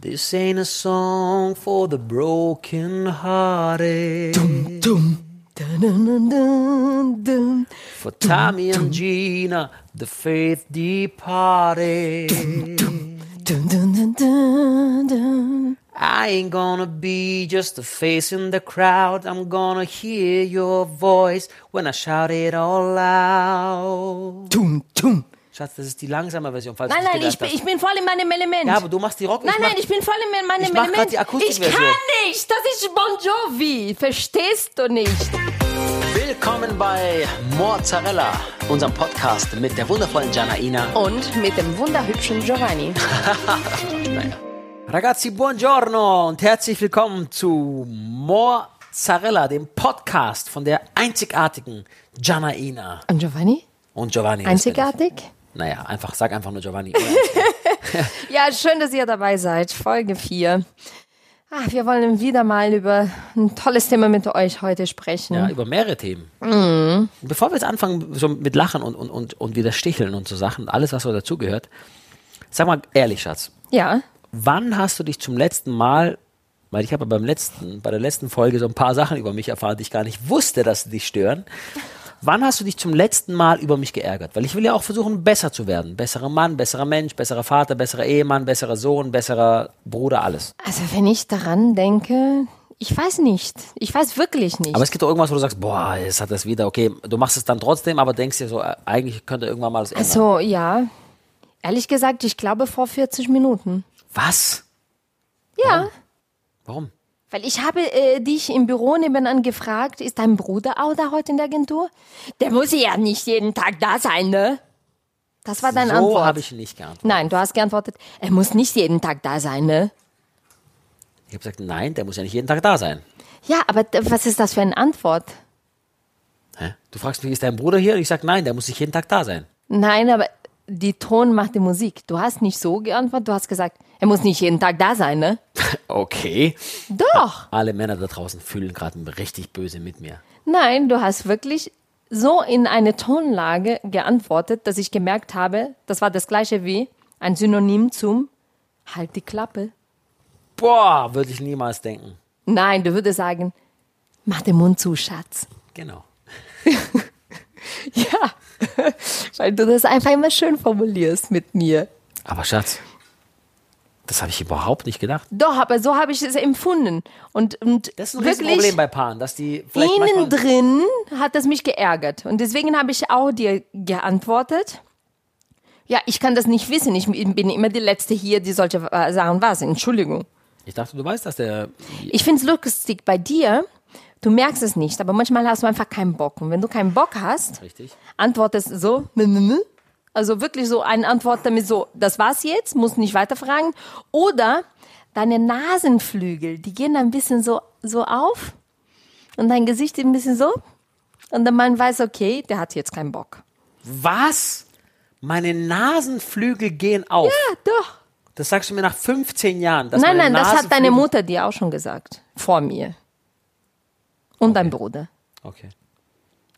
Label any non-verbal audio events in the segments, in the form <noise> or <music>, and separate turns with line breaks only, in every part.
This ain't a song for the broken hearted.
Dum, dun, dun, dun, dun, dun.
For Tommy and Gina, the faith departed.
Dun, dun, dun.
I ain't gonna be just a face in the crowd. I'm gonna hear your voice when I shout it all out.
Tum, tum.
Schatz, das ist die langsame Version, falls
Nein, nein, ich bin, ich bin voll in meinem Element.
Ja, aber du machst die Rock.
nein,
mach,
nein, ich bin voll in meinem
ich mach
Element.
die Akustikversion.
ich kann nicht, das ist Bon Jovi. Verstehst du nicht?
Willkommen bei Mozzarella, unserem Podcast mit der wundervollen Janaina.
Und mit dem wunderhübschen Giovanni. <laughs>
Ragazzi, buongiorno und herzlich willkommen zu Mozzarella, dem Podcast von der einzigartigen Janaina
Und Giovanni?
und Giovanni.
Einzigartig?
Naja, einfach, sag einfach nur Giovanni. <laughs> <laughs>
Ja, schön, dass ihr dabei seid. Folge 4. Ah, wir wollen wieder mal über ein tolles Thema mit euch heute sprechen.
Ja, über mehrere Themen.
Mhm.
Bevor wir jetzt anfangen, so mit Lachen und, und, und, und wieder Sticheln und so Sachen, alles, was so dazugehört, sag mal ehrlich, Schatz,
Ja.
wann hast du dich zum letzten Mal, weil ich habe beim letzten, bei der letzten Folge so ein paar Sachen über mich erfahren, die ich gar nicht wusste, dass sie dich stören. Wann hast du dich zum letzten Mal über mich geärgert? Weil ich will ja auch versuchen, besser zu werden. Besserer Mann, besserer Mensch, besserer Vater, besserer Ehemann, besserer Sohn, besserer Bruder, alles.
Also, wenn ich daran denke, ich weiß nicht. Ich weiß wirklich nicht.
Aber es gibt doch irgendwas, wo du sagst, boah, jetzt hat das wieder, okay, du machst es dann trotzdem, aber denkst dir so, äh, eigentlich könnte irgendwann mal das ändern.
also, ja. Ehrlich gesagt, ich glaube vor 40 Minuten.
Was?
Ja.
Warum?
Weil ich habe äh, dich im Büro nebenan gefragt, ist dein Bruder auch da heute in der Agentur? Der muss ja nicht jeden Tag da sein, ne? Das war deine
so
Antwort.
habe ich nicht geantwortet.
Nein, du hast geantwortet, er muss nicht jeden Tag da sein, ne?
Ich habe gesagt, nein, der muss ja nicht jeden Tag da sein.
Ja, aber was ist das für eine Antwort?
Hä? Du fragst mich, ist dein Bruder hier? Und ich sage, nein, der muss nicht jeden Tag da sein.
Nein, aber die Ton macht die Musik. Du hast nicht so geantwortet, du hast gesagt, er muss nicht jeden Tag da sein, ne? <laughs>
Okay.
Doch.
Alle Männer da draußen fühlen gerade richtig böse mit mir.
Nein, du hast wirklich so in eine Tonlage geantwortet, dass ich gemerkt habe, das war das gleiche wie ein Synonym zum Halt die Klappe.
Boah, würde ich niemals denken.
Nein, du würdest sagen, mach den Mund zu, Schatz.
Genau. <laughs>
Ja, <laughs> weil du das einfach immer schön formulierst mit mir.
Aber Schatz, das habe ich überhaupt nicht gedacht.
Doch, aber so habe ich es empfunden. Und, und
Das ist ein
wirklich,
Riesenproblem bei Paaren, dass die vielleicht
innen drin hat das mich geärgert. Und deswegen habe ich auch dir geantwortet. Ja, ich kann das nicht wissen. Ich bin immer die Letzte hier, die solche Sachen weiß. Entschuldigung.
Ich dachte, du weißt, dass der...
Ich finde es lustig bei dir. Du merkst es nicht, aber manchmal hast du einfach keinen Bock. Und wenn du keinen Bock hast,
Richtig.
antwortest so, also wirklich so eine Antwort damit so, das war's jetzt, musst nicht weiterfragen. Oder deine Nasenflügel, die gehen ein bisschen so, so auf und dein Gesicht ein bisschen so. Und der Mann weiß, okay, der hat jetzt keinen Bock.
Was? Meine Nasenflügel gehen auf.
Ja, doch.
Das sagst du mir nach 15 Jahren. Dass
Nein, nein, das hat deine Mutter dir auch schon gesagt. Vor mir. Und dein Bruder.
Okay.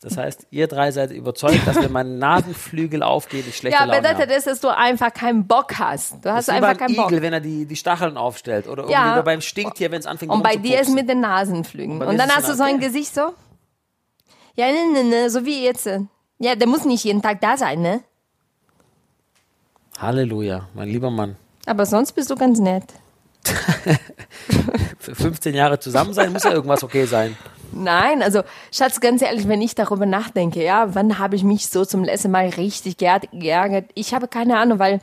Das heißt, ihr drei seid überzeugt, dass wenn meine <laughs> Nasenflügel aufgehen, ich schlechte
Ja,
Laune
bedeutet
habe.
das, dass du einfach keinen Bock hast. Du hast
Das ist
einfach
beim
keinen Bock.
Igel, wenn er die, die Stacheln aufstellt. Oder
Ja.
oder beim Stinktier, wenn es anfängt
Und bei dir ist mit den Nasenflügen. Und
mir
dann hast du
ein
so ein. Gesicht so. Ja, ne, ne, ne, so wie jetzt. Ja, der muss nicht jeden Tag da sein, ne?
Halleluja, mein lieber Mann.
Aber sonst bist du ganz nett. <laughs>
Für 15 Jahre zusammen sein, muss ja irgendwas okay sein. <laughs>
Nein, also Schatz, ganz ehrlich, wenn ich darüber nachdenke, ja, wann habe ich mich so zum letzten Mal richtig geär- geärgert? Ich habe keine Ahnung, weil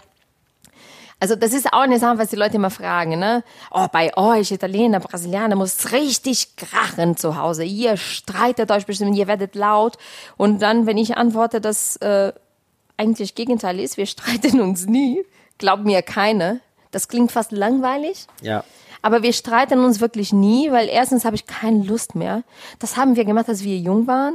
also das ist auch eine Sache, was die Leute immer fragen, ne? Oh, bei euch Italiener, Brasilianer muss richtig krachen zu Hause. Ihr streitet euch bestimmt, ihr werdet laut. Und dann, wenn ich antworte, dass äh, eigentlich Gegenteil ist, wir <laughs> streiten uns nie, glaubt mir keiner. Das klingt fast langweilig.
Ja.
Aber wir streiten uns wirklich nie, weil erstens habe ich keine Lust mehr. Das haben wir gemacht, als wir jung waren.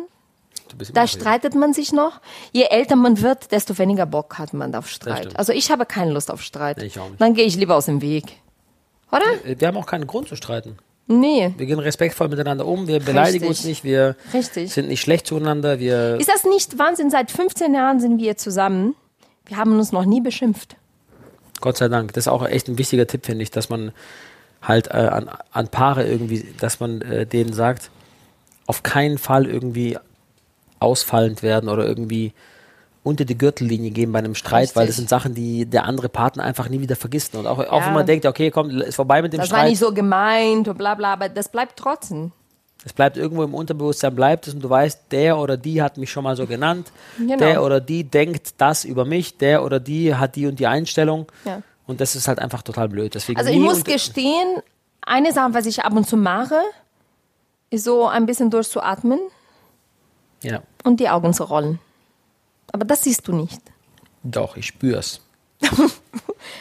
Da streitet man sich noch. Je älter man wird, desto weniger Bock hat man auf Streit. Also ich habe keine Lust auf Streit.
Ich auch nicht.
Dann gehe ich lieber aus dem Weg. Oder?
Wir haben auch keinen Grund zu streiten.
Nee.
Wir gehen respektvoll miteinander um, wir beleidigen
Richtig.
uns nicht, wir
Richtig.
sind nicht schlecht zueinander, wir.
Ist das nicht Wahnsinn? Seit 15 Jahren sind wir zusammen. Wir haben uns noch nie beschimpft.
Gott sei Dank. Das ist auch echt ein wichtiger Tipp, finde ich, dass man halt äh, an, an Paare irgendwie, dass man äh, denen sagt, auf keinen Fall irgendwie ausfallend werden oder irgendwie unter die Gürtellinie gehen bei einem Streit,
Richtig.
weil das sind Sachen, die der andere Partner einfach nie wieder vergisst. Und auch, auch
Ja.
wenn man denkt, okay, komm, ist vorbei mit dem
Das war
Streit.
nicht so gemeint und bla bla, aber das bleibt trotzdem.
Es bleibt irgendwo im Unterbewusstsein, bleibt es und du weißt, der oder die hat mich schon mal so genannt.
Genau.
Der oder die denkt das über mich. Der oder die hat die und die Einstellung.
Ja.
Und das ist halt einfach total blöd. Deswegen
Also ich muss gestehen, eine Sache, was ich ab und zu mache, ist so ein bisschen durchzuatmen
Ja,
und die Augen zu rollen. Aber das siehst du nicht.
doch, ich spür's. <laughs>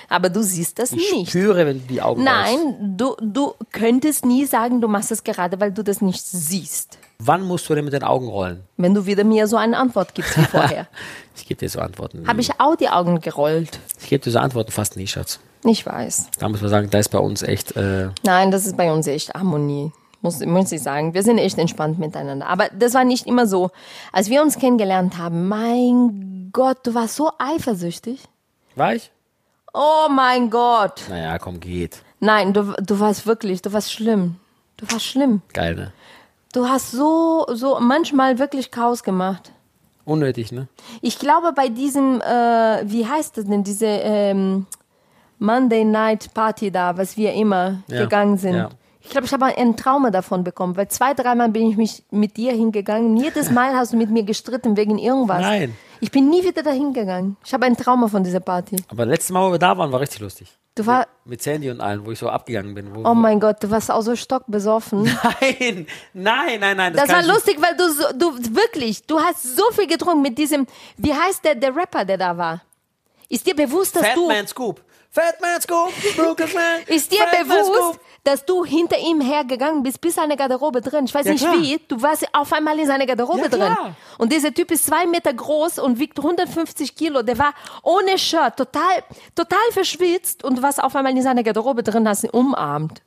Aber du siehst das
Ich
nicht.
spüre, wenn du die Augen.
Nein, du, du könntest nie sagen, du machst es gerade, weil du das nicht siehst.
Wann musst du denn mit den Augen rollen?
Wenn du wieder mir so eine Antwort gibst wie vorher. <laughs>
Ich gebe dir so Antworten.
Habe ich auch die Augen gerollt.
ich gebe dir so Antworten fast nie, Schatz.
Ich weiß.
Da muss man sagen, da ist bei uns echt. Äh,
Nein, das ist bei uns echt Harmonie. Muss, muss ich sagen. Wir sind echt entspannt miteinander. Aber das war nicht immer so. Als wir uns kennengelernt haben, mein Gott, du warst so eifersüchtig.
war ich?
Oh mein Gott.
Naja, komm, geht.
Nein, du, du warst wirklich, du warst schlimm. Du warst schlimm.
Geil, ne?
Du hast so, so manchmal wirklich Chaos gemacht.
Unnötig, ne?
Ich glaube, bei diesem, äh, wie heißt das denn, diese ähm, Monday Night Party da, was wir immer
Ja,
gegangen sind.
ja.
Ich glaube, ich habe ein Trauma davon bekommen, weil zwei, dreimal bin ich mich mit dir hingegangen. Jedes Mal hast du mit mir gestritten wegen irgendwas.
Nein.
Ich bin nie wieder dahin gegangen. Ich habe ein Trauma von dieser Party.
Aber letztes Mal, wo wir da waren, war richtig lustig.
Du war,
Mit Sandy und allen, wo ich so abgegangen bin. Wo,
oh mein Gott, du warst auch so stockbesoffen. <laughs>
Nein, nein, nein, nein.
Das
kann
war lustig, weil du so, du wirklich, du hast so viel getrunken mit diesem, wie heißt der, der Rapper, der da war? Ist dir bewusst, dass
Fat
du,
Man Scoop. Fat Man Scoop. Brooklyn Man.
ist dir
Fat Man
bewusst,
Scoop.
Dass du hinter ihm hergegangen bist, bis seine Garderobe drin? Ich weiß
Ja,
nicht
klar.
wie, du warst auf einmal in seiner Garderobe
Ja,
drin.
klar.
Und dieser Typ ist zwei Meter groß und wiegt 150 Kilo. Der war ohne Shirt, total, total verschwitzt und du warst auf einmal in seiner Garderobe drin, hast ihn umarmt.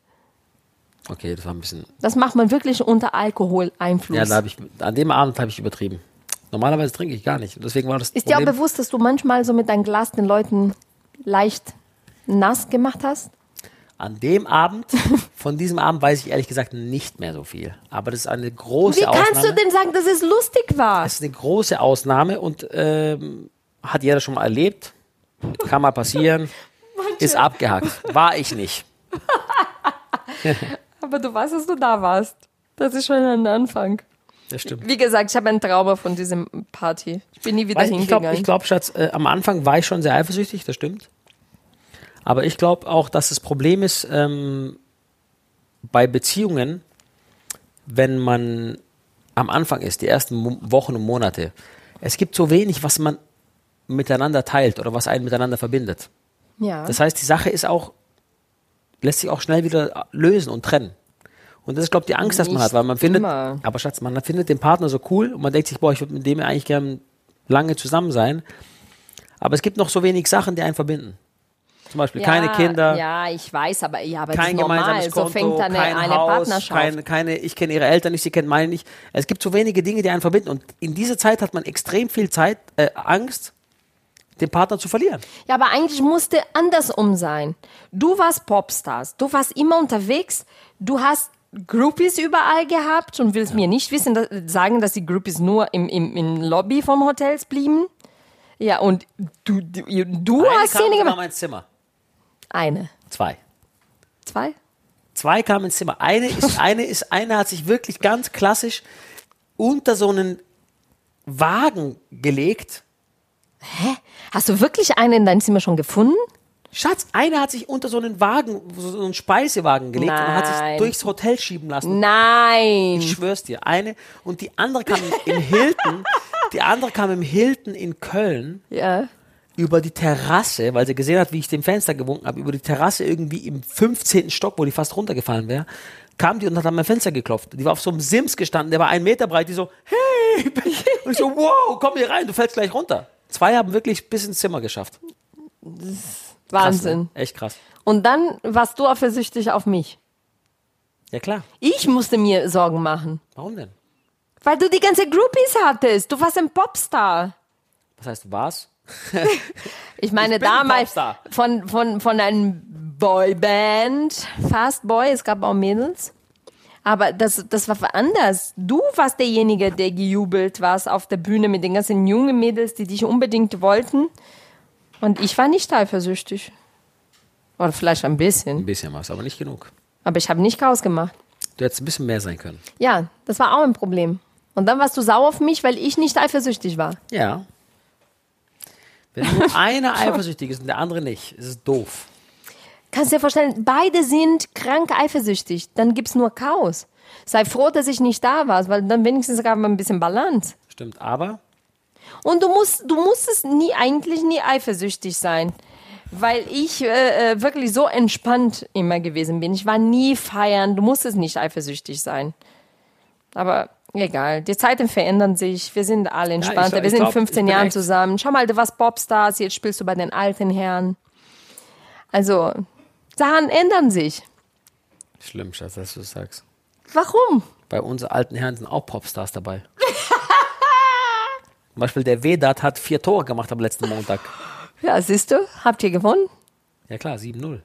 Okay, das war ein bisschen.
Das macht man wirklich unter Alkoholeinfluss.
Ja, da habe ich, an dem Abend habe ich übertrieben. Normalerweise trinke ich gar nicht. Deswegen war das
Ist dir auch
Problem.
bewusst, dass du manchmal so mit deinem Glas den Leuten leicht nass gemacht hast?
An dem Abend, <laughs> von diesem Abend weiß ich ehrlich gesagt nicht mehr so viel. Aber das ist eine große
Wie
Ausnahme.
kannst du denn sagen, dass es lustig war?
Das ist eine große Ausnahme und ähm, hat jeder schon mal erlebt. Kann mal passieren. <laughs> ist abgehackt. War ich nicht. <laughs>
Aber du weißt, dass du da warst. Das ist schon ein Anfang.
Das stimmt.
Wie gesagt, ich habe ein Trauma von diesem Party. Ich bin nie wieder
Weiß, ich glaube,
hingegangen.
ich glaub, Schatz, äh, am Anfang war ich schon sehr eifersüchtig, das stimmt. Aber ich glaube auch, dass das Problem ist ähm, bei Beziehungen, wenn man am Anfang ist, die ersten Wochen und Monate, es gibt so wenig, was man miteinander teilt oder was einen miteinander verbindet.
ja.
Das heißt, die Sache ist auch, lässt sich auch schnell wieder lösen und trennen. Und das ist, glaube ich, die Angst, dass man hat, weil man findet,
immer.
aber Schatz, man findet den Partner so cool und man denkt sich, boah, ich würde mit dem eigentlich gern lange zusammen sein. Aber es gibt noch so wenig Sachen, die einen verbinden. Zum Beispiel
ja,
keine Kinder,
Ja, ich weiß, aber, ja, aber
kein gemeinsames Konto,
so fängt eine,
kein
eine
Haus,
Partnerschaft.
kein, keine, ich kenne ihre Eltern nicht, sie kennen meine nicht. Es gibt so wenige Dinge, die einen verbinden. Und in dieser Zeit hat man extrem viel Zeit, äh, Angst, den Partner zu verlieren.
Ja, aber eigentlich musste andersrum sein. Du warst Popstars, du warst immer unterwegs, du hast Groupies überall gehabt und willst mir nicht wissen, dass, sagen, dass die Groupies nur im, im, im Lobby vom Hotels blieben. Ja, und du, du, du
Eine
hast Szene gemacht.
mal ins Zimmer.
Eine.
Zwei.
Zwei?
Zwei kamen ins Zimmer. Eine ist, <laughs> eine ist, eine hat sich wirklich ganz klassisch unter so einen Wagen gelegt.
Hast du wirklich eine in deinem Zimmer schon gefunden?
Schatz, eine hat sich unter so einen Wagen, so einen Speisewagen gelegt und hat sich
Nein.
durchs Hotel schieben lassen.
Nein.
Ich schwör's dir. Eine und die andere kam im <laughs> Hilton, die andere kam im Hilton in Köln
Ja.
Über die Terrasse, weil sie gesehen hat, wie ich dem Fenster gewunken habe, über die Terrasse irgendwie im 15. Stock, wo die fast runtergefallen wäre, kam die und hat an mein Fenster geklopft. Die war auf so einem Sims gestanden, der war einen Meter breit, die so, hey! <laughs> Und ich so, wow, komm hier rein, du fällst gleich runter. Zwei haben wirklich bis ins Zimmer geschafft. Krass,
Wahnsinn.
ne? Echt krass.
Und dann warst du eifersüchtig auf mich.
Ja klar.
Ich musste mir Sorgen machen.
Warum denn?
Weil du die ganze Groupies hattest. Du warst ein Popstar.
Was heißt was? <laughs>
Ich meine,
Ich
damals von, von, von einem Boyband, Fast Boy, es gab auch Mädels. Aber das, das war anders. Du warst derjenige, der gejubelt warst auf der Bühne mit den ganzen jungen Mädels, die dich unbedingt wollten. Und ich war nicht eifersüchtig. Oder vielleicht ein bisschen.
Ein bisschen was, aber nicht genug.
Aber ich habe nicht Chaos gemacht.
Du hättest ein bisschen mehr sein können.
Ja, das war auch ein Problem. Und dann warst du sauer auf mich, weil ich nicht eifersüchtig war.
Ja. Wenn nur einer <laughs> eifersüchtig ist und der andere nicht, ist es doof.
Kannst dir vorstellen, beide sind krank eifersüchtig. Dann gibt's nur Chaos. Sei froh, dass ich nicht da war, weil dann wenigstens gab man ein bisschen Balance.
Stimmt, aber
Und du musst, du musstest nie, eigentlich nie eifersüchtig sein. Weil ich äh, äh, wirklich so entspannt immer gewesen bin. Ich war nie feiern. Du musstest nicht eifersüchtig sein. Aber egal. Die Zeiten verändern sich. Wir sind alle entspannter.
ich
Wir sind
glaub,
15
ich bin
Jahren zusammen. Schau mal, du warst Popstars. Jetzt spielst du bei den alten Herren. Also, Sachen ändern sich.
schlimm, Schatz, dass du das sagst.
Warum?
Bei unseren alten Herren sind auch Popstars dabei. Zum Beispiel der Vedat hat vier Tore gemacht am letzten Montag.
Ja, siehst du, habt ihr gewonnen?
Ja klar, 7-0.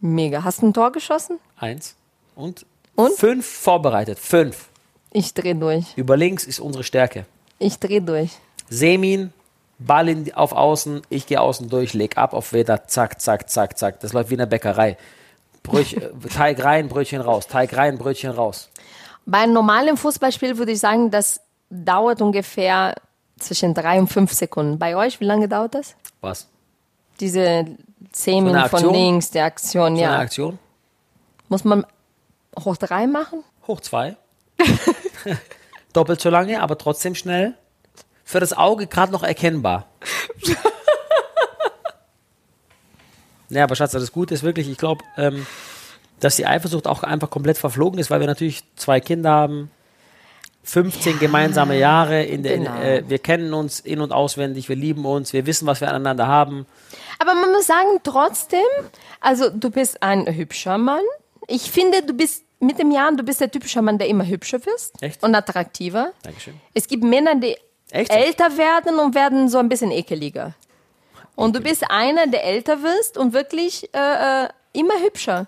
Mega. Hast du ein Tor geschossen?
Eins. Und,
Und?
fünf vorbereitet. Fünf.
Ich dreh durch.
Über links ist unsere Stärke.
Ich dreh durch.
Semin, Ball in, auf Außen, ich gehe außen durch, leg ab auf Vedat, zack, zack, zack, zack. Das läuft wie in der Bäckerei. Bröch, <laughs> äh, Teig rein, Brötchen raus. Teig rein, Brötchen raus.
Bei einem normalen Fußballspiel würde ich sagen, das dauert ungefähr zwischen drei und fünf Sekunden. Bei euch, wie lange dauert das?
Was?
Diese zehn
eine
Minuten von links, die Aktion,
So eine
ja.
Aktion?
Muss man hoch drei machen?
Hoch zwei. <laughs> Doppelt so lange, aber trotzdem schnell. Für das Auge gerade noch erkennbar. <laughs> ja, aber Schatz, das Gute ist wirklich, ich glaube, ähm, dass die Eifersucht auch einfach komplett verflogen ist, weil wir natürlich zwei Kinder haben, 15 gemeinsame Jahre, in der,
genau.
in, äh, wir kennen uns in- und auswendig, wir lieben uns, wir wissen, was wir aneinander haben.
Aber man muss sagen, trotzdem, also du bist ein hübscher Mann. Ich finde, du bist mit dem Jahren, du bist der typische Mann, der immer hübscher wirst
Echt?
und attraktiver.
Dankeschön.
Es gibt Männer, die
Echt?
älter werden und werden so ein bisschen ekeliger. Und du bist einer, der älter wirst und wirklich äh, äh, immer hübscher.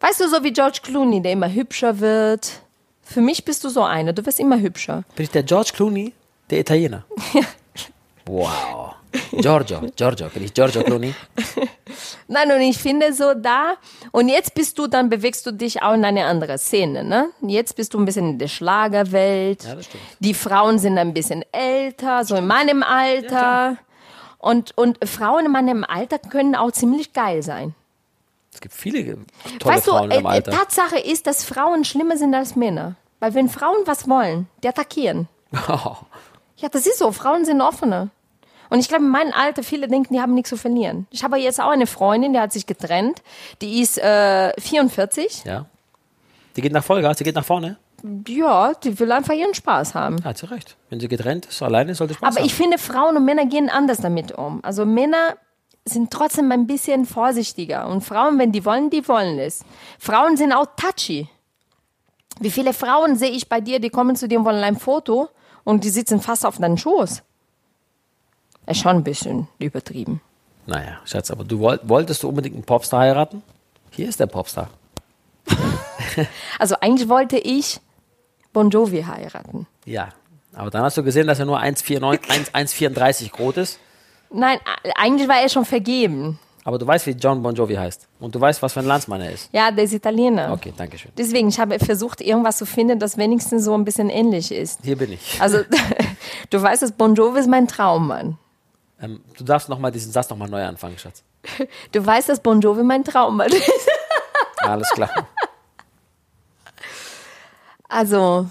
Weißt du, so wie George Clooney, der immer hübscher wird. Für mich bist du so einer, du wirst immer hübscher.
Bin ich der George Clooney, der Italiener? <laughs> wow. Giorgio, Giorgio, bin ich Giorgio Clooney? <laughs>
Nein, und ich finde so da, und jetzt bist du, dann bewegst du dich auch in eine andere Szene, ne? Jetzt bist du ein bisschen in der Schlagerwelt.
Ja, das stimmt.
Die Frauen sind ein bisschen älter, so in meinem Alter. und, und Frauen in meinem Alter können auch ziemlich geil sein.
Es gibt viele tolle
weißt du,
Frauen im
äh,
Alter.
Tatsache ist, dass Frauen schlimmer sind als Männer. Weil wenn Frauen was wollen, die attackieren. <laughs> Ja, das ist so. Frauen sind offener. Und ich glaube, in meinem Alter, viele denken, die haben nichts zu verlieren. Ich habe jetzt auch eine Freundin, die hat sich getrennt. Die ist äh, 44.
ja. Die geht nach Vollgas, die geht nach vorne.
Ja, die will einfach ihren Spaß haben.
Ja, hat sie recht. Wenn sie getrennt ist, alleine sollte Spaß
Aber
haben.
ich finde, Frauen und Männer gehen anders damit um. Also Männer sind trotzdem ein bisschen vorsichtiger. Und Frauen, wenn die wollen, die wollen es. Frauen sind auch touchy. Wie viele Frauen sehe ich bei dir, die kommen zu dir und wollen ein Foto und die sitzen fast auf deinen Schoß. Ist schon ein bisschen übertrieben.
Naja, Schatz, aber du wollt, wolltest du unbedingt einen Popstar heiraten? Hier ist der Popstar. <laughs>
Also eigentlich wollte ich Bon Jovi heiraten.
Ja. Aber dann hast du gesehen, dass er nur 1,49 1 1,34 groß ist.
Nein, eigentlich war er schon vergeben.
Aber du weißt, wie John Bon Jovi heißt. Und du weißt, was für ein Landsmann er ist.
Ja, der ist Italiener.
Okay, danke schön.
Deswegen, ich habe versucht, irgendwas zu finden, das wenigstens so ein bisschen ähnlich ist.
Hier bin ich.
Also, <laughs> du weißt, dass Bon Jovi ist mein Traummann.
Ähm, du darfst noch mal diesen Satz nochmal neu anfangen, Schatz. <laughs>
Du weißt, dass Bon Jovi mein Traummann ist. <laughs>
Alles klar.
Also,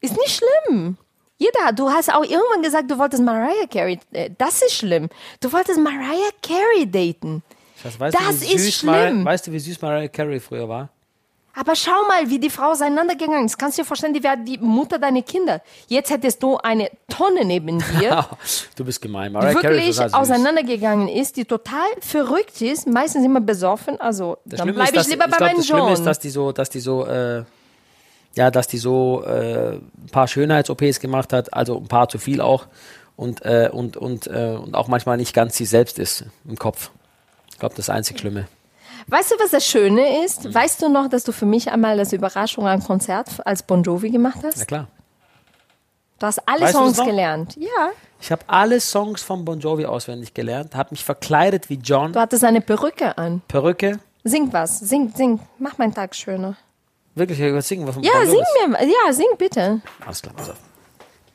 ist nicht schlimm. Jeder, du hast auch irgendwann gesagt, du wolltest Mariah Carey. äh, Das ist schlimm. Du wolltest Mariah Carey daten.
Schatz, weißt
Das
du,
ist schlimm.
Mariah, weißt du, wie süß Mariah Carey früher war?
Aber schau mal, wie die Frau auseinandergegangen ist. Kannst du dir vorstellen, die wäre die Mutter deiner Kinder. Jetzt hättest du eine Tonne neben dir, <laughs>
du bist gemein.
die
Mariah ist
wirklich
süß.
auseinandergegangen ist, die total verrückt ist, meistens immer besoffen. Also,
Das
dann bleibe ich
ist, dass-
lieber bei
glaub,
meinem
Das Schlimme ist,
John.
dass die so, dass die so, äh, ja, dass die so äh, ein paar Schönheits-OPs gemacht hat, also ein paar zu viel auch. und, äh, und, und, äh, und auch manchmal nicht ganz sie selbst ist im Kopf. Ich glaube, das ist einzig Schlimme.
Weißt du, was das Schöne ist? Weißt du noch, dass du für mich einmal das Überraschung ein Konzert als Bon Jovi gemacht hast?
Na klar.
Du hast alle
Weißt
Songs gelernt. Ja.
Ich habe alle Songs von Bon Jovi auswendig gelernt, habe mich verkleidet wie John,
Du hattest eine Perücke an.
Perücke.
Sing was. Sing, sing. Mach meinen Tag schöner.
Wirklich, ich will singen was von
Ja,
Bon Jovi
sing mir. Ja, sing bitte.
Alles klar, pass auf.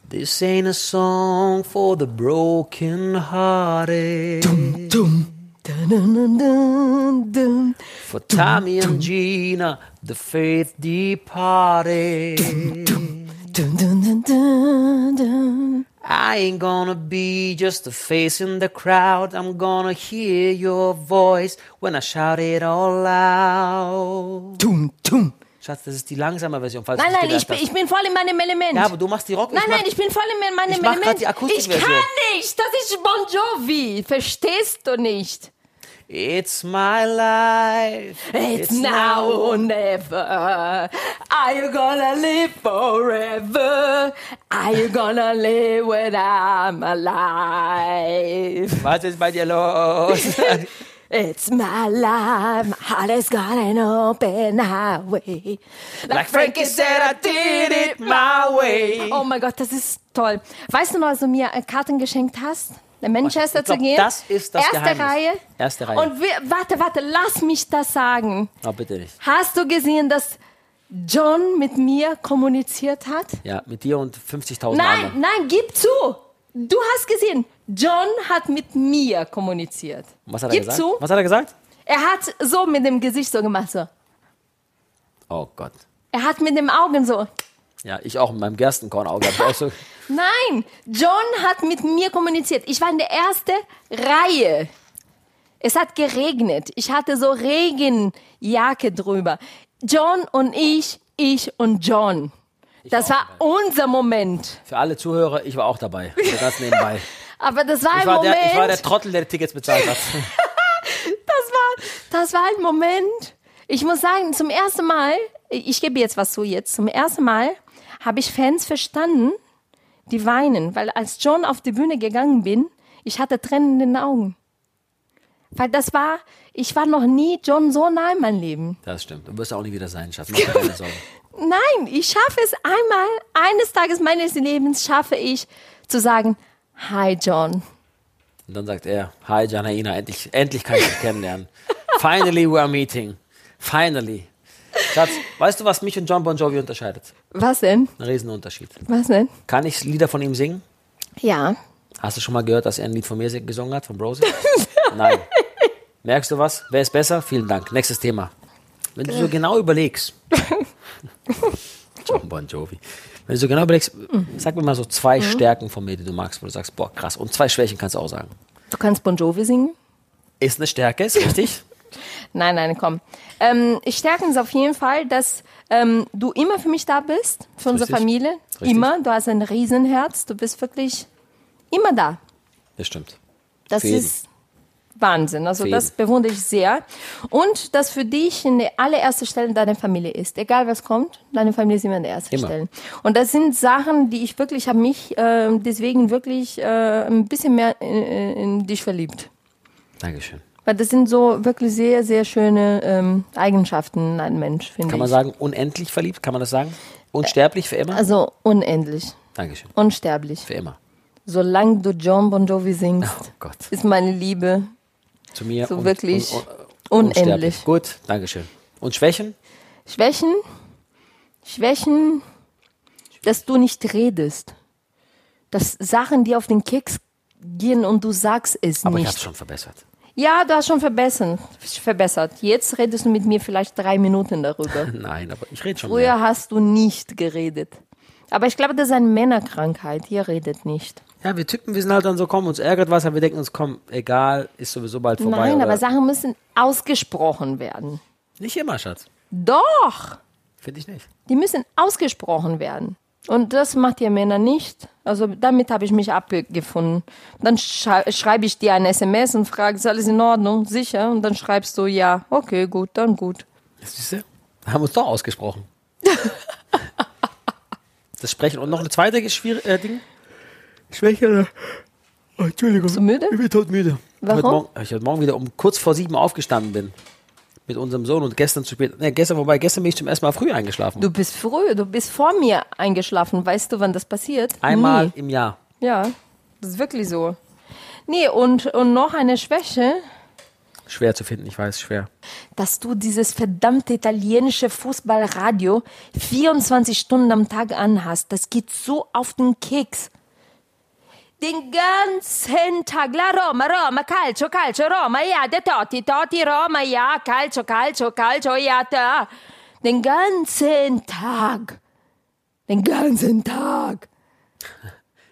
This ain't a song for the broken hearted.
Dun, dun, dun.
For Tommy and Gina, the faith departed. I ain't gonna be just a face in the crowd. I'm gonna hear your voice when I shout it all out.
Tum, tum.
Schatz, das ist die langsame Version. Falls
Nein, nein, ich bin, ich bin voll in meinem Element.
Ja, aber du machst die Rock.
Nein,
mach-
nein, ich bin voll in meinem
Ich
Element.
die
ich kann nicht. Das ist Bon Jovi. Verstehst du nicht?
It's my life.
It's, now or never. Are you gonna live forever? Are you gonna live when I'm alive?
Was ist bei dir los? <laughs>
It's my life, my heart is got an open highway.
Like Frankie said, I did it my way.
Oh mein Gott, das ist toll. Weißt du noch, als du mir Karten geschenkt hast? In Manchester
glaub,
zu gehen?
das ist das
Erste
Geheimnis.
Reihe.
Erste Reihe.
Und wir, warte, warte, lass mich das sagen.
oh, bitte nicht.
Hast du gesehen, dass John mit mir kommuniziert hat?
Ja, mit dir und 50.000
Nein,
anderen.
nein, gib zu. Du hast gesehen, John hat mit mir kommuniziert.
Was hat er
gib
gesagt?
zu.
Was hat er gesagt?
Er hat so mit dem Gesicht so gemacht, so.
Oh Gott.
Er hat mit dem Augen so.
Ja, ich auch mit meinem Gerstenkornauge. <laughs>
Nein, John hat mit mir kommuniziert. Ich war in der ersten Reihe. Es hat geregnet. Ich hatte so Regenjacke drüber. John und ich, ich und John. Das war unser Moment.
für alle Zuhörer, ich war auch dabei. So ganz nebenbei. <laughs>
Aber das war
Ich
ein
war,
Moment.
der, ich war der Trottel, der die Tickets bezahlt hat. <laughs>
das war, das war ein Moment. Ich muss sagen, zum ersten Mal, ich gebe jetzt was zu jetzt, zum ersten Mal habe ich Fans verstanden, die weinen, weil als John auf die Bühne gegangen bin, ich hatte Tränen in den Augen. Weil das war, ich war noch nie John so nah in meinem Leben.
Das stimmt. Du wirst auch nie wieder sein, Sorgen. <laughs>
Nein, ich schaffe es einmal, eines Tages meines Lebens schaffe ich zu sagen, hi John.
Und dann sagt er, hi Janaina, endlich, endlich kann ich dich kennenlernen. Finally we are meeting. Finally. Schatz, weißt du, was mich und John Bon Jovi unterscheidet?
Was denn?
Ein Riesenunterschied.
Was denn?
Kann ich Lieder von ihm singen?
Ja.
Hast du schon mal gehört, dass er ein Lied von mir gesungen hat, von Brosy? <laughs> Nein. Merkst du was? Wer ist besser? Vielen Dank. Nächstes Thema. Wenn du so genau überlegst. <laughs> John Bon Jovi. Wenn du so genau überlegst, sag mir mal so zwei Stärken von mir, die du magst, wo du sagst, boah, krass. Und zwei Schwächen kannst du auch sagen.
Du kannst Bon Jovi singen?
Ist eine Stärke, ist <laughs> richtig?
Nein, nein, komm. Ähm, Stärken ist auf jeden Fall, dass ähm, du immer für mich da bist, für unsere
Richtig.
Familie.
Richtig.
Immer. Du hast ein Riesenherz. Du bist wirklich immer da.
Das stimmt.
Das
Für jeden.
ist Wahnsinn. Also
Für
das
jeden.
bewundere ich sehr. Und dass für dich in der allererste Stelle deine Familie ist. Egal was kommt, deine Familie ist immer an der ersten
Immer.
Stelle. Und das sind Sachen, die ich wirklich, habe mich äh, deswegen wirklich äh, ein bisschen mehr in, in dich verliebt.
Dankeschön.
Weil das sind so wirklich sehr, sehr schöne ähm, Eigenschaften in einem Mensch, finde ich.
Kann man sagen, unendlich verliebt? Kann man das sagen? Unsterblich für immer?
Also unendlich,
Dankeschön.
unsterblich.
Für immer.
Solange du John Bon Jovi singst,
Oh Gott.
ist meine Liebe
Zu mir.
so
und-
wirklich
und- und-
unendlich.
Gut, Dankeschön. Und Schwächen?
Schwächen, Schwächen, dass du nicht redest. Dass Sachen, die auf den Keks gehen und du sagst es
Aber ich habe es
nicht.
schon verbessert.
Ja, du hast schon verbessert. verbessert. Jetzt redest du mit mir vielleicht drei Minuten darüber. <laughs>
Nein, aber ich rede schon
Früher
mehr.
hast du nicht geredet. Aber ich glaube, das ist eine Männerkrankheit. Ihr redet nicht.
Ja, wir Typen, wir sind halt dann so, komm, uns ärgert was, aber wir denken uns, komm, egal, ist sowieso bald vorbei.
Nein,
oder-
aber Sachen müssen ausgesprochen werden.
Nicht immer, Schatz.
Doch,
Finde ich nicht.
die müssen ausgesprochen werden. Und das macht ihr Männer nicht. Also damit habe ich mich abgefunden. Dann schrei schreibe ich dir ein SMS und frage, ist alles in Ordnung? Sicher? Und dann schreibst du, ja, okay, gut, dann gut.
Siehst du? Haben uns doch ausgesprochen. <laughs> das Sprechen. Und noch eine zweite äh, Ding. Schwäche. Oh, Entschuldigung.
Bist du müde?
Ich bin todmüde.
Warum?
Heute Morgen, ich heute Morgen wieder um kurz vor sieben aufgestanden bin. Mit unserem Sohn und gestern zu spät. Ne, gestern, wobei, gestern bin ich zum ersten Mal früh eingeschlafen.
Du bist früh, du bist vor mir eingeschlafen. Weißt du, wann das passiert?
Einmal
Nie.
im Jahr.
Ja, das ist wirklich so. Nee, und, und noch eine Schwäche,
Schwer zu finden, ich weiß, schwer.
dass du dieses verdammte italienische Fußballradio 24 Stunden am Tag anhast. Das geht so auf den Keks. Den ganzen Tag, la Roma, Roma, Calcio, Calcio, Roma, ja, der Totti, Totti, Roma, ja, Calcio, Calcio, Calcio, ja, da. Den ganzen Tag. Den ganzen Tag.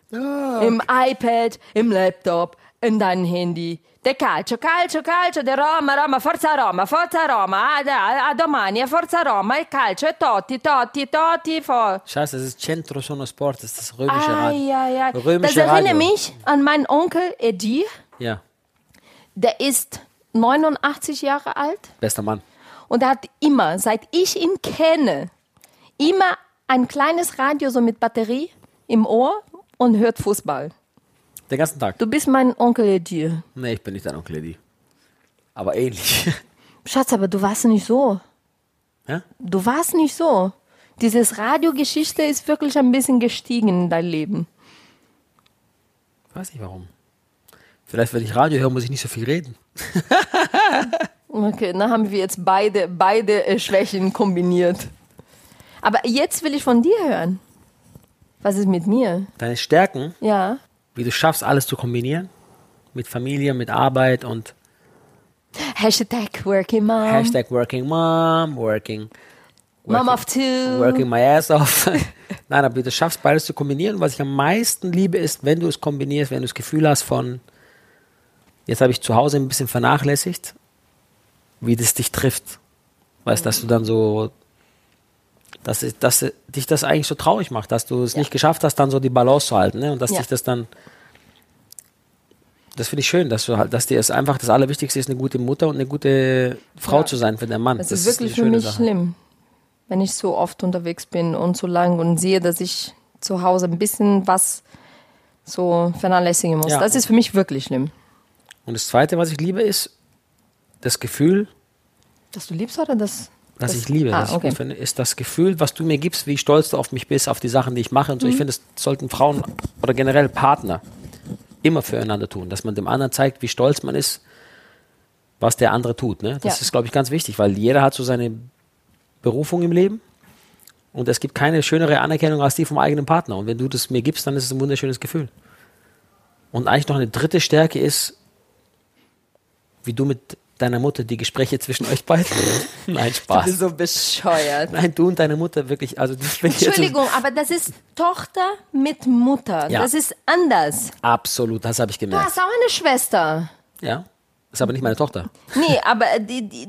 <laughs> Im iPad, im Laptop, in deinem Handy. Der Calcio, Calcio, Calcio, der Roma, Roma, Forza Roma, Forza Roma, a, a, a domani, a Forza Roma, il Calcio, e Totti, Totti, Totti, for.
Scheiße, das ist Centro Sono Sport, das ist das römische
Ah,
Radio.
ja, ja. Das
Römische
erinnert
Radio.
mich an meinen Onkel Eddie.
Ja,
Der ist 89 Jahre alt
bester Mann.
und er hat immer, seit ich ihn kenne, immer ein kleines Radio so mit Batterie im Ohr und hört Fußball.
Den ganzen Tag.
Du bist mein Onkel Eddie.
Nee, ich bin nicht dein Onkel Eddie. Aber ähnlich. <laughs>
Schatz, aber du warst nicht so.
ja?
Du warst nicht so. Dieses Radiogeschichte ist wirklich ein bisschen gestiegen in dein Leben.
Weiß nicht warum. Vielleicht, wenn ich Radio höre, muss ich nicht so viel reden. <laughs>
Okay, dann haben wir jetzt beide, beide äh, Schwächen kombiniert. Aber jetzt will ich von dir hören. Was ist mit mir?
Deine Stärken,
Ja.
Wie du schaffst, alles zu kombinieren. Mit Familie, mit Arbeit und
Hashtag Working Mom.
Hashtag Working Mom, Working,
Mom of Two.
working my ass off. <laughs> Nein, aber du schaffst beides zu kombinieren. Was ich am meisten liebe, ist, wenn du es kombinierst, wenn du das Gefühl hast von, jetzt habe ich zu Hause ein bisschen vernachlässigt, wie das dich trifft. Weißt, dass du dann so, dass, dass dich das eigentlich so traurig macht, dass du es nicht geschafft hast, dann so die Balance zu halten, ne? Und dass
Ja.
dich das dann, das finde ich schön, dass du halt, dass dir es einfach das Allerwichtigste ist, eine gute Mutter und eine gute Frau
Ja.
zu sein für den Mann.
Es
das
ist wirklich
eine
für mich
Sache.
schlimm, wenn ich so oft unterwegs bin und so lang und sehe, dass ich zu Hause ein bisschen was so vernachlässigen muss.
Ja.
Das ist für mich wirklich schlimm.
Und das Zweite, was ich liebe, ist das Gefühl,
Dass du liebst oder das?
Was
das
ich liebe,
Ah,
was ich
okay.
gut finde, ist das Gefühl, was du mir gibst, wie stolz du auf mich bist, auf die Sachen, die ich mache und so. Ich
Mhm.
finde, das sollten Frauen oder generell Partner immer füreinander tun, dass man dem anderen zeigt, wie stolz man ist, was der andere tut. Ne? Das
Ja.
ist, glaube ich, ganz wichtig, weil jeder hat so seine Berufung im Leben und es gibt keine schönere Anerkennung als die vom eigenen Partner. Und wenn du das mir gibst, dann ist es ein wunderschönes Gefühl. Und eigentlich noch eine dritte Stärke ist, wie du mit deiner Mutter die Gespräche zwischen euch beiden. <laughs> Nein, Spaß.
so bescheuert.
Nein, du und deine Mutter wirklich, also
Entschuldigung, aber das ist Tochter mit Mutter.
Ja.
Das ist anders.
Absolut, das habe ich
Du
gemerkt.
hast auch eine Schwester.
Ja, ist aber nicht meine Tochter.
Nee, aber die, die,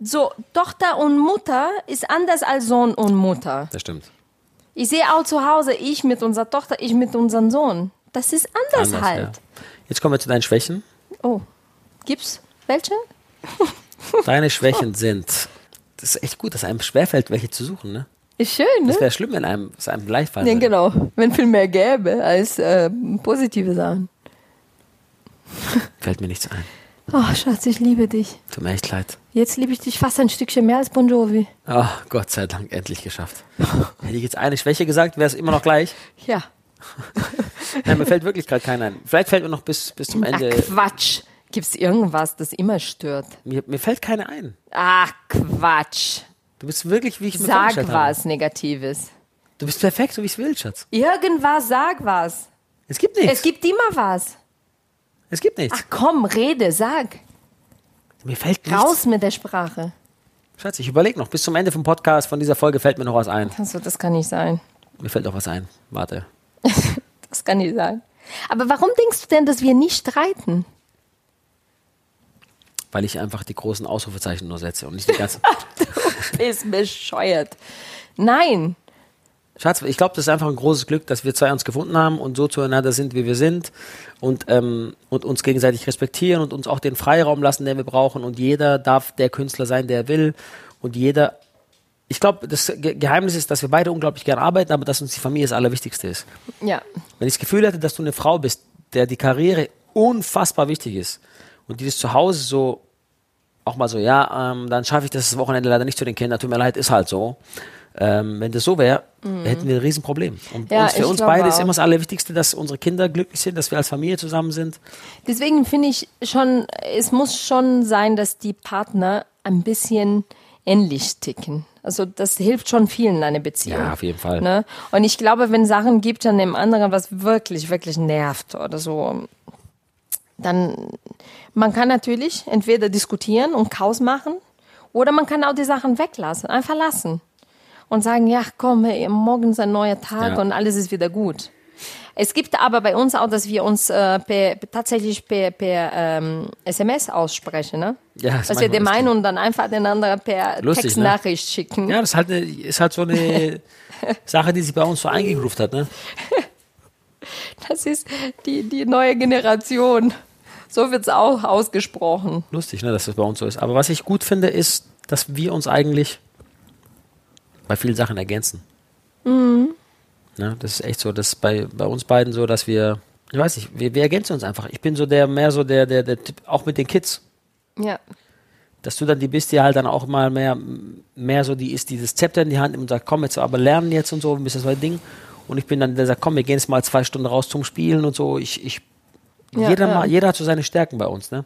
so Tochter und Mutter ist anders als Sohn und Mutter.
Das stimmt.
Ich sehe auch zu Hause, ich mit unserer Tochter, ich mit unserem Sohn. Das ist anders,
Anders,
halt.
ja. Jetzt kommen wir zu deinen Schwächen.
Oh, gibt's welche? <laughs>
Deine Schwächen sind, das ist echt gut, dass einem schwerfällt, welche zu suchen. Ne?
Ist schön, ne?
Das wäre schlimm, wenn einem, es einem leicht fallen
Ja,
würde.
genau. Wenn viel mehr gäbe als äh, positive Sachen.
Fällt mir nichts ein.
Oh, Schatz, ich liebe dich.
Tut mir echt leid.
Jetzt liebe ich dich fast ein Stückchen mehr als Bon Jovi.
Oh, Gott sei Dank, endlich geschafft. Hätte ich jetzt eine Schwäche gesagt, wäre es immer noch gleich. <laughs>
Ja.
Nein, mir fällt wirklich gerade keiner ein. Vielleicht fällt mir noch bis, bis zum
Ach,
Ende.
Quatsch. Gibt's irgendwas, das immer stört?
Mir, mir fällt keine ein.
Ach, Quatsch.
Du bist wirklich, wie ich mir
Sag
vorgestellt habe.
was Negatives.
Du bist perfekt, so wie ich es will, Schatz.
Irgendwas, sag was.
Es gibt nichts.
Es gibt immer was.
Es gibt nichts.
Ach komm, rede, sag.
Mir fällt nichts.
Raus mit der Sprache.
Schatz, ich überlege noch. Bis zum Ende vom Podcast, von dieser Folge, fällt mir noch was ein.
Also, das kann nicht sein.
Mir fällt noch was ein. Warte. <laughs>
Das kann nicht sein. Aber warum denkst du denn, dass wir nicht streiten?
Weil ich einfach die großen Ausrufezeichen nur setze und nicht die ganze. <laughs>
Ist bescheuert. Nein.
Schatz, ich glaube, das ist einfach ein großes Glück, dass wir zwei uns gefunden haben und so zueinander sind, wie wir sind und, ähm, und uns gegenseitig respektieren und uns auch den Freiraum lassen, den wir brauchen und jeder darf der Künstler sein, der er will und jeder ich glaube, das Ge Geheimnis ist, dass wir beide unglaublich gern arbeiten, aber dass uns die Familie das Allerwichtigste ist.
Ja.
Wenn ich das Gefühl hätte, dass du eine Frau bist, der die Karriere unfassbar wichtig ist und die das zu Hause so auch mal so, ja, ähm, dann schaffe ich das, Wochenende leider nicht zu den Kindern, tut mir leid, ist halt so. Ähm, wenn das so wäre, hätten wir ein Riesenproblem. Und
Ja,
uns, für uns beide ist
auch.
immer das Allerwichtigste, dass unsere Kinder glücklich sind, dass wir als Familie zusammen sind.
Deswegen finde ich schon, es muss schon sein, dass die Partner ein bisschen ähnlich ticken. Also das hilft schon vielen in einer Beziehung.
Ja, auf jeden Fall.
Ne? Und ich glaube, wenn Sachen gibt an dem anderen, was wirklich, wirklich nervt oder so, dann man kann natürlich entweder diskutieren und Chaos machen oder man kann auch die Sachen weglassen, einfach lassen und sagen, ja, komm, morgen ist ein neuer Tag
Ja.
und alles ist wieder gut. Es gibt aber bei uns auch, dass wir uns äh, per, tatsächlich per, per ähm, SMS aussprechen, ne?
Ja, das
Was wir einen und dann einfach den anderen per
Lustig, ne?
Textnachricht schicken.
Ja, das ist halt, eine, ist halt so eine <laughs> Sache, die sich bei uns so eingegruft hat. Ne?
Das ist die, die neue Generation. So wird's auch ausgesprochen.
Lustig, ne, dass das bei uns so ist. Aber was ich gut finde, ist, dass wir uns eigentlich bei vielen Sachen ergänzen.
Mhm.
Ne, das ist echt so, das ist bei, bei uns beiden so, dass wir, ich weiß nicht, wir, wir ergänzen uns einfach. Ich bin so der, mehr so der, der, der Typ, auch mit den Kids.
Ja.
Dass du dann die bist, die halt dann auch mal mehr, mehr so die ist, die das Zepter in die Hand nimmt und sagt, komm jetzt aber lernen jetzt und so, ein bisschen so ein Ding. Und ich bin dann der sagt, komm, wir gehen jetzt mal zwei Stunden raus zum Spielen und so. Ich, ich,
Ja,
jeder,
ja.
Mal, jeder hat so seine Stärken bei uns, ne?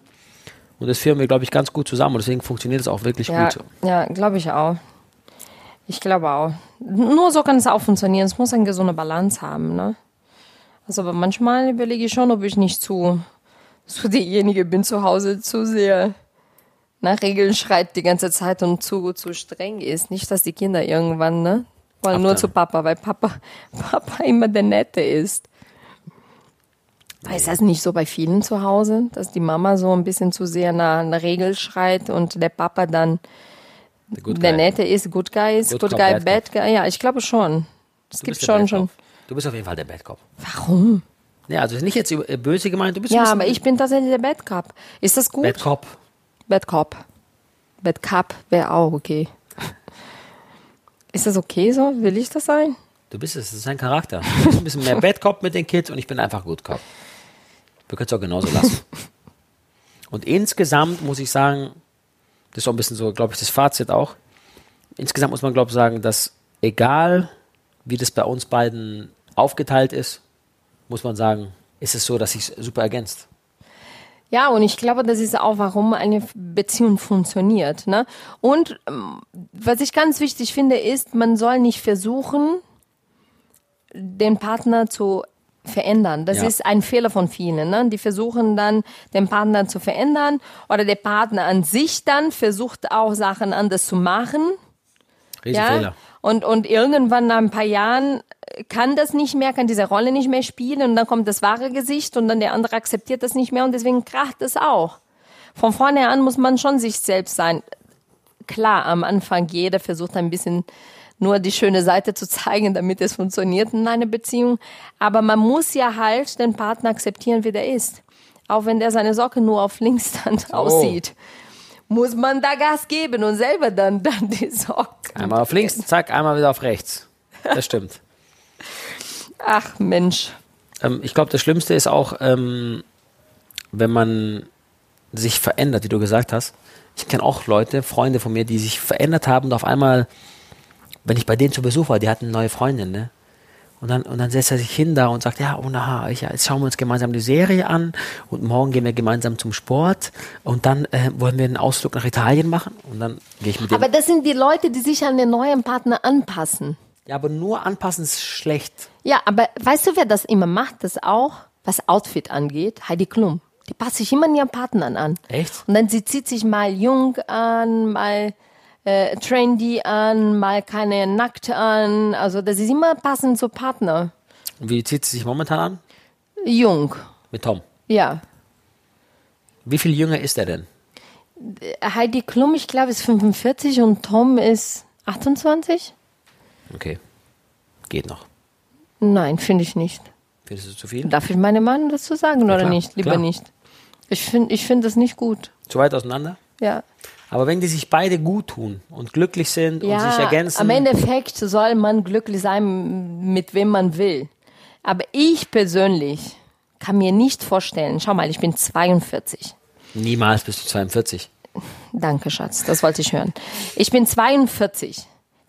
Und das führen wir, glaube ich, ganz gut zusammen. Und deswegen funktioniert es auch wirklich
Ja,
gut.
ja glaube ich auch. Ich glaube auch. Nur so kann es auch funktionieren. Es muss eine gesunde Balance haben. Ne? Also aber manchmal überlege ich schon, ob ich nicht zu, zu diejenige bin zu Hause, zu sehr nach Regeln schreit die ganze Zeit und zu, zu streng ist. Nicht, dass die Kinder irgendwann ne, wollen nur
Abtreiben.
zu Papa, weil Papa, <laughs> Papa immer der Nette ist. Ist das nicht so bei vielen zu Hause, dass die Mama so ein bisschen zu sehr nach einer Regel schreit und der Papa dann
Der.
Nette ist, Good Guy ist,
Good
Good, Guy,
Bad
Bad Guy. Ja, ich glaube schon. Es
Du
gibt schon schon.
Du bist auf jeden Fall der Bad Cop.
Warum?
Ja, also nicht jetzt äh, böse gemeint, du bist
Ja, aber ich bin tatsächlich der Bad Cop. Ist das gut?
Bad Cop.
Bad Cop. Bad Cop wäre auch okay. <laughs> Ist das okay so? Will ich das sein?
Du bist es, das ist ein Charakter. Du bist ein bisschen mehr Bad Cop mit den Kids und ich bin einfach Good Cop. Wir können es auch genauso lassen. <laughs> Und insgesamt muss ich sagen, das ist so ein bisschen so, glaube ich, das Fazit auch. Insgesamt muss man, glaube ich, sagen, dass egal wie das bei uns beiden aufgeteilt ist, muss man sagen, ist es so, dass sich super ergänzt.
Ja, und ich glaube, das ist auch, warum eine Beziehung funktioniert. Ne? Und ähm, was ich ganz wichtig finde, ist, man soll nicht versuchen, den Partner zu verändern. Das
Ja.
ist ein Fehler von vielen. Ne? Die versuchen dann, den Partner zu verändern oder der Partner an sich dann versucht auch Sachen anders zu machen.
Riesenfehler.
Ja? Und, und irgendwann nach ein paar Jahren kann das nicht mehr, kann diese Rolle nicht mehr spielen und dann kommt das wahre Gesicht und dann der andere akzeptiert das nicht mehr und deswegen kracht es auch. Von vorne an muss man schon sich selbst sein. Klar, am Anfang jeder versucht ein bisschen nur die schöne Seite zu zeigen, damit es funktioniert in einer Beziehung. Aber man muss ja halt den Partner akzeptieren, wie der ist. Auch wenn der seine Socke nur auf links dann aussieht. Muss man da Gas geben und selber dann, dann die Socken.
Einmal auf links, zack, einmal wieder auf rechts. Das stimmt. <laughs>
Ach Mensch.
Ähm, ich glaube, das Schlimmste ist auch, ähm, wenn man sich verändert, wie du gesagt hast. Ich kenne auch Leute, Freunde von mir, die sich verändert haben und auf einmal, wenn ich bei denen zu Besuch war, die hatten eine neue Freundin, ne? Und dann, und dann setzt er sich hin da und sagt, ja, oh na, ich, jetzt schauen wir uns gemeinsam die Serie an und morgen gehen wir gemeinsam zum Sport und dann äh, wollen wir einen Ausflug nach Italien machen und dann gehe ich mit dem.
Aber das sind die Leute, die sich an den neuen Partner anpassen.
ja, aber nur anpassen ist schlecht.
Ja, aber weißt du, wer das immer macht? Das auch, was Outfit angeht? Heidi Klum. Die passt sich immer an ihren Partnern an.
Echt?
Und dann sie zieht sich mal jung an, mal äh, trendy an, mal keine nackt an. Also das ist immer passend zu Partner.
Und wie zieht sie sich momentan an?
Jung,
Mit Tom.
ja.
Wie viel jünger ist er denn?
Heidi Klum, ich glaube, ist 45 und Tom ist 28?
Okay. Geht noch.
Nein, finde ich nicht.
Findest du zu viel?
Darf ich meinem Mann das so sagen oder
klar,
nicht? Lieber
klar.
nicht. Ich finde ich find das nicht gut.
Zu weit auseinander?
Ja.
Aber wenn die sich beide gut tun und glücklich sind und sich
Ja,
ergänzen.
am Endeffekt soll man glücklich sein, mit wem man will. Aber ich persönlich kann mir nicht vorstellen, schau mal, ich bin 42.
Niemals bist du 42.
Danke, Schatz, das wollte ich hören. Ich bin 42.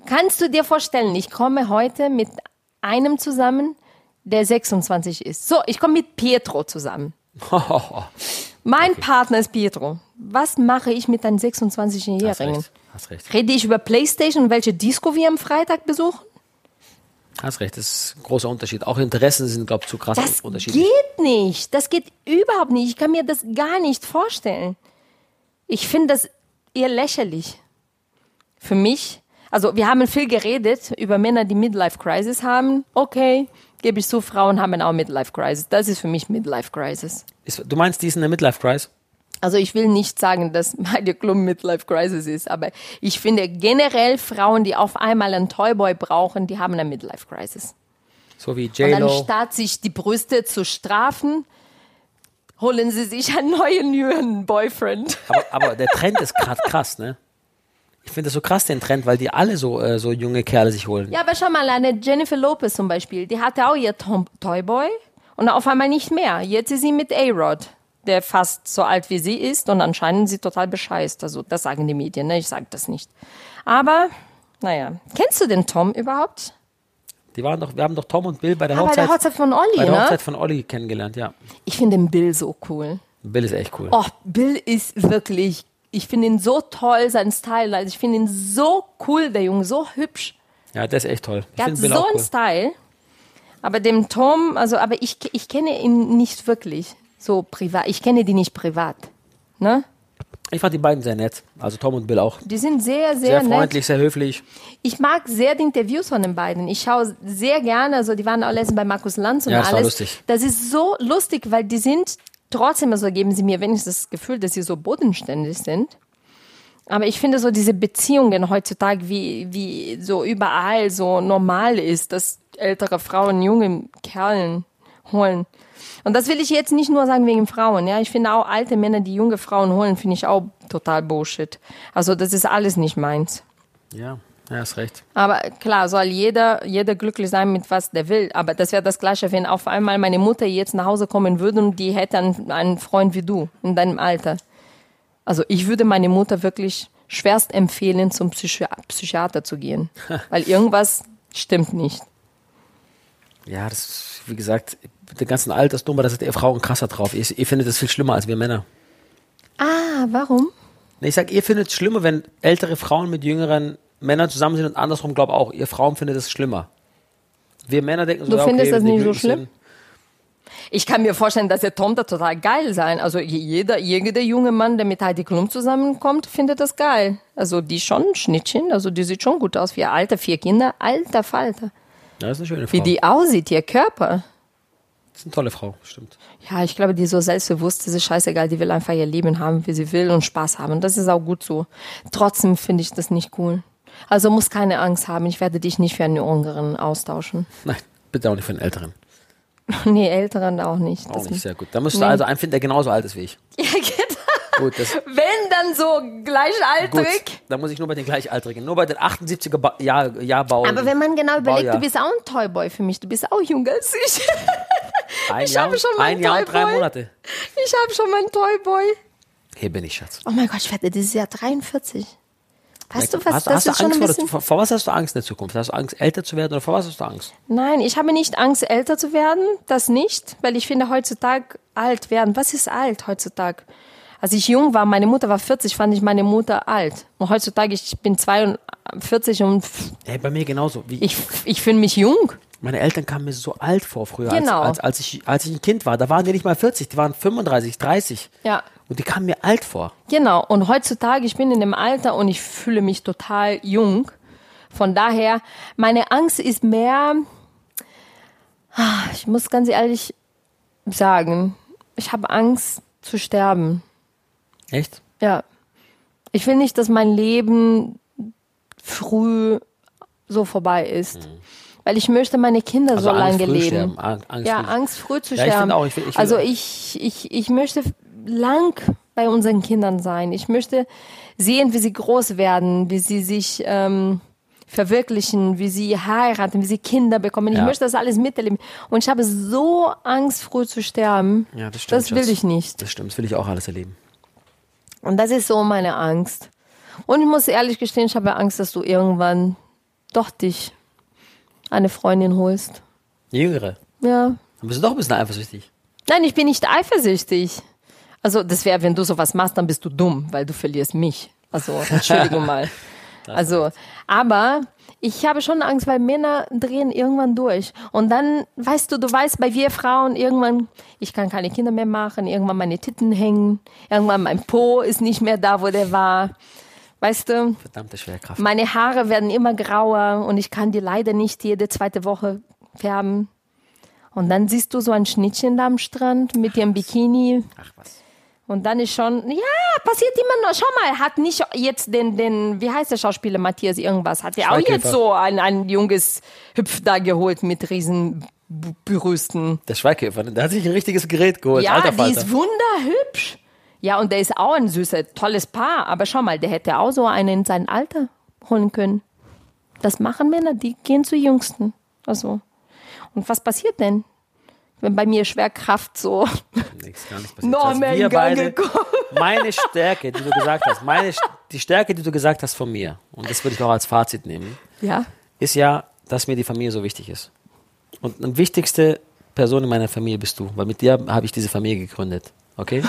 Kannst du dir vorstellen, ich komme heute mit einem zusammen, der 26 ist. So, ich komme mit Pietro zusammen. <laughs> Mein Partner ist Pietro. Was mache ich mit einem
Hast
26-Jährigen?
recht. Hast recht.
Rede ich über Playstation und welche Disco wir am Freitag besuchen?
Hast recht. Das ist ein großer Unterschied. Auch Interessen sind, glaube ich, zu krass
Das
unterschiedlich.
geht nicht. Das geht überhaupt nicht. Ich kann mir das gar nicht vorstellen. Ich finde das eher lächerlich. Für mich. Also, wir haben viel geredet über Männer, die Midlife Crisis haben. Okay, gebe ich zu, Frauen haben auch Midlife Crisis. Das ist für mich Midlife Crisis.
Ist, du meinst diesen Midlife Crisis?
Also ich will nicht sagen, dass meine Club Midlife Crisis ist, aber ich finde generell Frauen, die auf einmal einen Toyboy brauchen, die haben eine Midlife Crisis.
So wie
Und
J-Lo.
anstatt sich die Brüste zu strafen, holen sie sich einen neuen jungen Boyfriend.
Aber, aber der Trend ist gerade krass, ne? Ich finde das so krass, den Trend, weil die alle so, äh, so junge Kerle sich holen.
Ja, aber schau mal, eine Jennifer Lopez zum Beispiel, die hatte auch ihr Tom Toyboy und auf einmal nicht mehr. Jetzt ist sie mit A-Rod, der fast so alt wie sie ist und anscheinend sie total bescheißt. Also das sagen die Medien, ne? ich sage das nicht. Aber, naja, kennst du den Tom überhaupt?
Die waren doch, wir haben doch Tom und Bill bei der
Ah, bei
Hochzeit,
der Hochzeit von Olli,
bei der
ne?
Hochzeit von Olli kennengelernt, ja.
Ich finde den Bill so cool.
Bill ist echt cool.
Oh, Bill ist wirklich, ich finde ihn so toll, sein Style. Also ich finde ihn so cool, der Junge, so hübsch.
Ja, der ist echt toll. Ich
Der hat
finde
so
Bill auch
einen
cool.
Style. Aber dem Tom, also, aber ich, ich kenne ihn nicht wirklich so privat. Ich kenne die nicht privat. Ne?
Ich fand die beiden sehr nett. Also Tom und Bill auch.
Die sind sehr,
Sehr,
sehr, nett.
freundlich, sehr höflich.
Ich mag sehr die Interviews von den beiden. Ich schaue sehr gerne, also die waren auch letztens bei Markus Lanz und
Ja, das war
alles.
lustig.
Das ist so lustig, weil die sind trotzdem, also geben sie mir wenigstens das Gefühl, dass sie so bodenständig sind. Aber ich finde so diese Beziehungen heutzutage, wie, wie so überall so normal ist, dass ältere Frauen junge Kerlen holen. Und das will ich jetzt nicht nur sagen wegen Frauen, ja. Ich finde auch alte Männer, die junge Frauen holen, finde ich auch total Bullshit. Also das ist alles nicht meins.
Ja, ja, hast recht.
Aber klar, soll jeder, jeder glücklich sein mit was der will. Aber das wäre das Gleiche, wenn auf einmal meine Mutter jetzt nach Hause kommen würde und die hätte einen, einen Freund wie du in deinem Alter. Also ich würde meine Mutter wirklich schwerst empfehlen, zum Psychi Psychiater zu gehen. <laughs> Weil irgendwas stimmt nicht.
Ja, das ist, wie gesagt, mit der ganzen Altersnummer, da sind ihr Frauen krasser drauf. Ihr, ihr findet das viel schlimmer als wir Männer.
Ah, warum?
Ich sag, ihr findet es schlimmer, wenn ältere Frauen mit jüngeren Männern zusammen sind und andersrum glaube auch. Ihr Frauen findet es schlimmer. Wir Männer denken so,
Du
ja,
findest
okay,
das nicht so schlimm?
sind.
Ich kann mir vorstellen, dass der Tom da total geil sein. Also jeder, jeder junge Mann, der mit Heidi Klum zusammenkommt, findet das geil. Also die schon ein Schnittchen, also die sieht schon gut aus. Vier Alter, vier Kinder, alter Falter.
Das ist eine schöne Frau.
Wie die aussieht, ihr Körper.
Das ist eine tolle Frau, stimmt.
Ja, ich glaube, die ist so selbstbewusst, das ist scheißegal, die will einfach ihr Leben haben, wie sie will und Spaß haben. Das ist auch gut so. Trotzdem finde ich das nicht cool. Also muss keine Angst haben, ich werde dich nicht für einen Jüngeren austauschen.
Nein, bitte auch nicht für einen Älteren. <laughs>
nee, Älteren auch nicht.
Auch
Das-
nicht, sehr gut. Da musst du
Nee.
also einen finden, der genauso alt ist wie ich. <laughs>
Ja, genau.
Gut, das,
Wenn dann so
gut.
gleichaltrig.
Da muss ich nur bei den Gleichaltrigen, nur bei den 78er ba Jahr, Jahrbauern.
Aber wenn man genau überlegt,
Baujahr.
du bist auch ein Toyboy für mich, du bist auch jünger als ich.
Ein
ich
Jahr,
habe schon
ein Jahr und drei
Toyboy.
Monate.
Ich habe schon meinen Toyboy.
Hier bin ich, Schatz.
Oh mein Gott, ich werde dieses Jahr 43. Weißt du was,
hast,
das
hast du
ist schon
Angst
ein
vor,
bisschen...
vor, vor was hast du Angst in der Zukunft? Hast du Angst, älter zu werden oder vor was hast du Angst?
Nein, ich habe nicht Angst, älter zu werden. Das nicht, weil ich finde heutzutage alt werden. Was ist alt heutzutage? Als ich jung war, meine Mutter war 40, fand ich meine Mutter alt. Und heutzutage, ich bin 42 und
Ey, bei mir genauso. Wie
ich, ich finde mich jung.
Meine Eltern kamen mir so alt vor früher,
Genau.
als, als, als, ich, als ich ein Kind war. Da waren die nicht mal 40, die waren 35, 30.
Ja.
Und die kamen mir alt vor.
Genau. Und heutzutage, ich bin in dem Alter und ich fühle mich total jung. Von daher, meine Angst ist mehr, Ah, ich muss ganz ehrlich sagen, ich habe Angst zu sterben.
Echt?
Ja. Ich will nicht, dass mein Leben früh so vorbei ist. Weil ich möchte meine Kinder
Also
so
Angst
lange
früh
leben.
sterben, Ang- Angst
ja,
früh-
Angst früh zu
Ja, ich
sterben.
finde auch, ich will- ich will-
also ich, ich, ich möchte lang bei unseren Kindern sein. Ich möchte sehen, wie sie groß werden, wie sie sich ähm, verwirklichen, wie sie heiraten, wie sie Kinder bekommen. Ich
Ja.
möchte das alles miterleben. Und ich habe so Angst, früh zu sterben.
Ja, das stimmt.
Das will ich nicht.
Das stimmt, das will ich auch alles erleben.
Und das ist so meine Angst. Und ich muss ehrlich gestehen, ich habe Angst, dass du irgendwann doch dich eine Freundin holst.
Jüngere.
Ja.
Dann bist du doch ein bisschen eifersüchtig.
Nein, ich bin nicht eifersüchtig. Also, das wäre, wenn du sowas machst, dann bist du dumm, weil du verlierst mich. Also, <laughs> Entschuldigung mal. Also, aber ich habe schon Angst, weil Männer drehen irgendwann durch. Und dann, weißt du, du weißt, bei wir Frauen irgendwann, ich kann keine Kinder mehr machen, irgendwann meine Titten hängen, irgendwann mein Po ist nicht mehr da, wo der war. Weißt du,
Verdammte Schwerkraft.
meine Haare werden immer grauer und ich kann die leider nicht jede zweite Woche färben. Und dann siehst du so ein Schnittchen da am Strand mit ihrem Bikini.
Ach was.
Und dann ist schon, ja, passiert immer noch. Schau mal, hat nicht jetzt den, den, wie heißt der Schauspieler Matthias irgendwas, hat der auch jetzt so ein, ein junges Hüpf da geholt mit riesen Brüsten.
Der Schweighöfer, der hat sich ein richtiges Gerät geholt.
Ja,
Alter
die
Falter.
ist wunderhübsch. Ja, und der ist auch ein süßer, tolles Paar. Aber schau mal, der hätte auch so einen in sein Alter holen können. Das machen Männer, die gehen zu Jüngsten. Also. Und was passiert denn? Wenn bei mir Schwerkraft so.
Nichts, gar nicht passiert.
Noch
Also
mehr in Gang gekommen.
meine Stärke, die du gesagt hast, meine, die Stärke, die du gesagt hast von mir, und das würde ich auch als Fazit nehmen,
Ja.
ist ja, dass mir die Familie so wichtig ist. Und die wichtigste Person in meiner Familie bist du, weil mit dir habe ich diese Familie gegründet. Okay?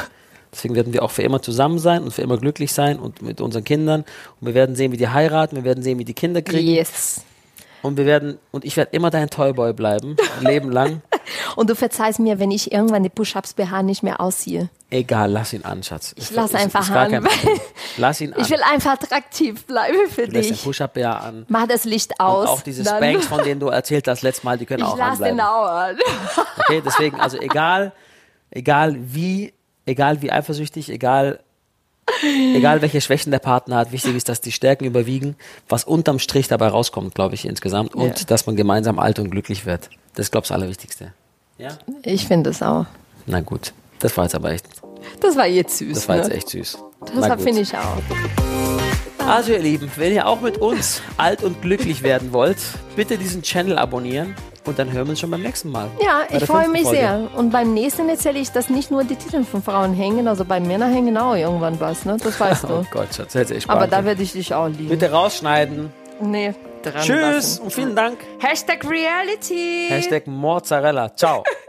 Deswegen werden wir auch für immer zusammen sein und für immer glücklich sein und mit unseren Kindern. Und wir werden sehen, wie die heiraten, wir werden sehen, wie die Kinder kriegen.
Yes.
Und wir werden, und ich werde immer dein Toyboy bleiben, ein Leben lang. <laughs>
Und du verzeihst mir, wenn ich irgendwann die Push-Ups BH nicht mehr ausziehe.
Egal, lass ihn an, Schatz.
Ich lass
ist-
einfach
ist
an.
Lass ihn <laughs> an.
Ich will einfach attraktiv bleiben für
du lässt den
dich.
Push-Up ja an.
Mach das Licht aus.
Und auch diese
dann-
Spanks, <laughs> von denen du erzählt hast letztes Mal, die können
Ich
auch
lass den
anbleiben.
auch an.
Okay, deswegen, also egal, egal wie, egal wie eifersüchtig, egal, egal welche Schwächen der Partner hat, wichtig ist, dass die Stärken überwiegen, was unterm Strich dabei rauskommt, glaube ich, insgesamt, und
Ja.
dass man gemeinsam alt und glücklich wird. Das ist, glaube ich, das Allerwichtigste. Ja?
Ich finde es auch.
Na gut, das war jetzt aber echt,
Das war jetzt süß.
das war
ne?
jetzt echt süß.
Das finde ich auch.
Also ihr Lieben, wenn ihr auch mit uns alt und glücklich werden wollt, bitte diesen Channel abonnieren und dann hören wir uns schon beim nächsten Mal.
Ja, ich freue mich
Folge.
sehr. Und beim nächsten erzähle ich, dass nicht nur die Titel von Frauen hängen, also bei Männern hängen auch irgendwann was, ne? Das weißt <laughs>
Oh
du.
Gott, Schatz, hätte ich
Aber da werde ich dich auch lieben.
Bitte rausschneiden.
Nee, dran
Tschüss
lassen.
und vielen Dank.
Hashtag Reality.
Hashtag Mozzarella. Ciao. <laughs>